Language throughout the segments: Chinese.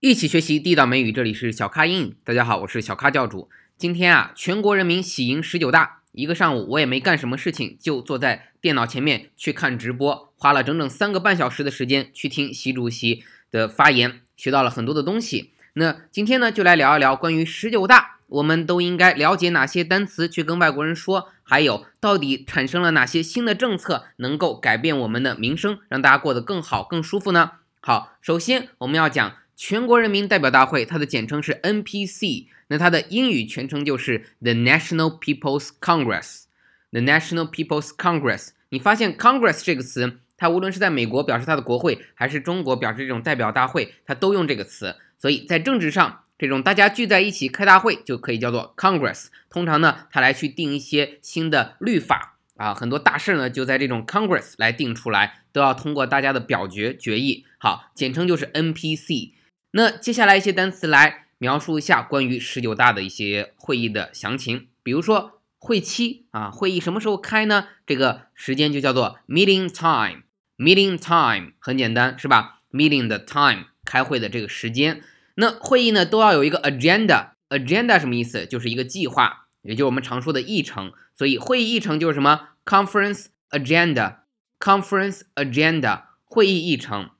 一起学习地道美语，这里是小咖英语。大家好，我是小咖教主。今天啊，全国人民喜迎十九大，一个上午我也没干什么事情，就坐在电脑前面去看直播，花了整整三个半小时的时间去听习主席的发言，学到了很多的东西。那今天呢，就来聊一聊关于十九大，我们都应该了解哪些单词去跟外国人说，还有到底产生了哪些新的政策能够改变我们的民生，让大家过得更好、更舒服呢？好，首先我们要讲。全国人民代表大会，它的简称是 NPC，那它的英语全称就是 The National People's Congress。The National People's Congress，你发现 Congress 这个词，它无论是在美国表示它的国会，还是中国表示这种代表大会，它都用这个词。所以在政治上，这种大家聚在一起开大会就可以叫做 Congress。通常呢，它来去定一些新的律法。啊，很多大事呢就在这种 Congress 来定出来，都要通过大家的表决决议。好，简称就是 NPC。那接下来一些单词来描述一下关于十九大的一些会议的详情，比如说会期啊，会议什么时候开呢？这个时间就叫做 meeting time。meeting time 很简单，是吧？meeting 的 time 开会的这个时间。那会议呢都要有一个 agenda。agenda 什么意思？就是一个计划，也就是我们常说的议程。所以会议议程就是什么？conference agenda。conference agenda 会议议程。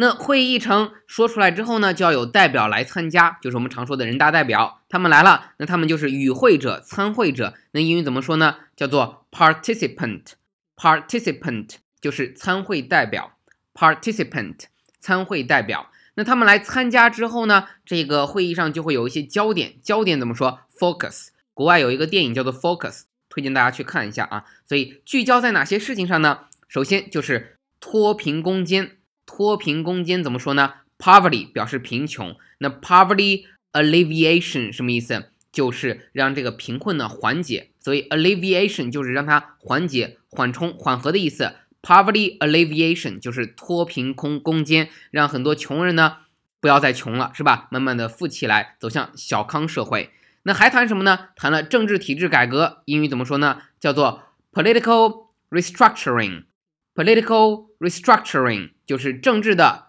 那会议议程说出来之后呢，就要有代表来参加，就是我们常说的人大代表，他们来了，那他们就是与会者、参会者。那英语怎么说呢？叫做 participant，participant 就是参会代表，participant 参会代表。那他们来参加之后呢，这个会议上就会有一些焦点，焦点怎么说？focus。国外有一个电影叫做 Focus，推荐大家去看一下啊。所以聚焦在哪些事情上呢？首先就是脱贫攻坚。脱贫攻坚怎么说呢？Poverty 表示贫穷，那 Poverty alleviation 什么意思？就是让这个贫困呢缓解，所以 alleviation 就是让它缓解、缓冲、缓和的意思。Poverty alleviation 就是脱贫攻攻坚，让很多穷人呢不要再穷了，是吧？慢慢的富起来，走向小康社会。那还谈什么呢？谈了政治体制改革，英语怎么说呢？叫做 political restructuring。Political restructuring 就是政治的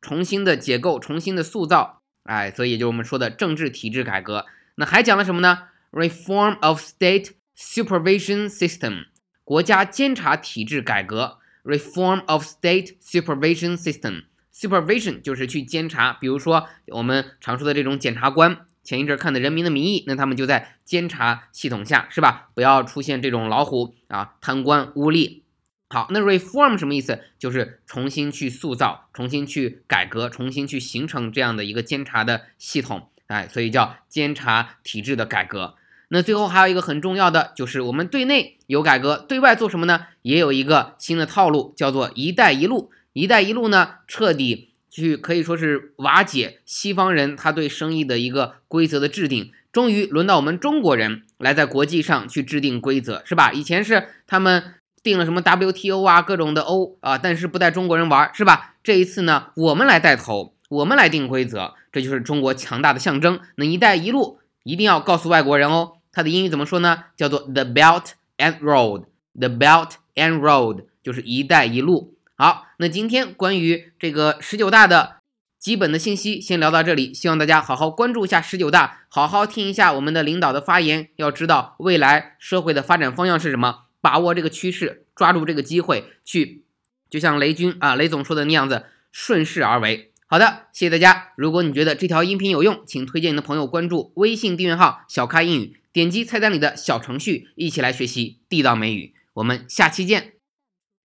重新的结构、重新的塑造，哎，所以就是我们说的政治体制改革。那还讲了什么呢？Reform of state supervision system，国家监察体制改革。Reform of state supervision system，supervision 就是去监察，比如说我们常说的这种检察官，前一阵看的《人民的名义》，那他们就在监察系统下，是吧？不要出现这种老虎啊，贪官污吏。好，那 reform 什么意思？就是重新去塑造、重新去改革、重新去形成这样的一个监察的系统，哎，所以叫监察体制的改革。那最后还有一个很重要的，就是我们对内有改革，对外做什么呢？也有一个新的套路，叫做“一带一路”。一带一路呢，彻底去可以说是瓦解西方人他对生意的一个规则的制定，终于轮到我们中国人来在国际上去制定规则，是吧？以前是他们。定了什么 WTO 啊，各种的 O 啊，但是不带中国人玩，是吧？这一次呢，我们来带头，我们来定规则，这就是中国强大的象征。那一带一路一定要告诉外国人哦，它的英语怎么说呢？叫做 The Belt and Road，The Belt and Road 就是一带一路。好，那今天关于这个十九大的基本的信息先聊到这里，希望大家好好关注一下十九大，好好听一下我们的领导的发言，要知道未来社会的发展方向是什么。把握这个趋势，抓住这个机会，去就像雷军啊，雷总说的那样子，顺势而为。好的，谢谢大家。如果你觉得这条音频有用，请推荐你的朋友关注微信订阅号“小咖英语”，点击菜单里的小程序，一起来学习地道美语。我们下期见。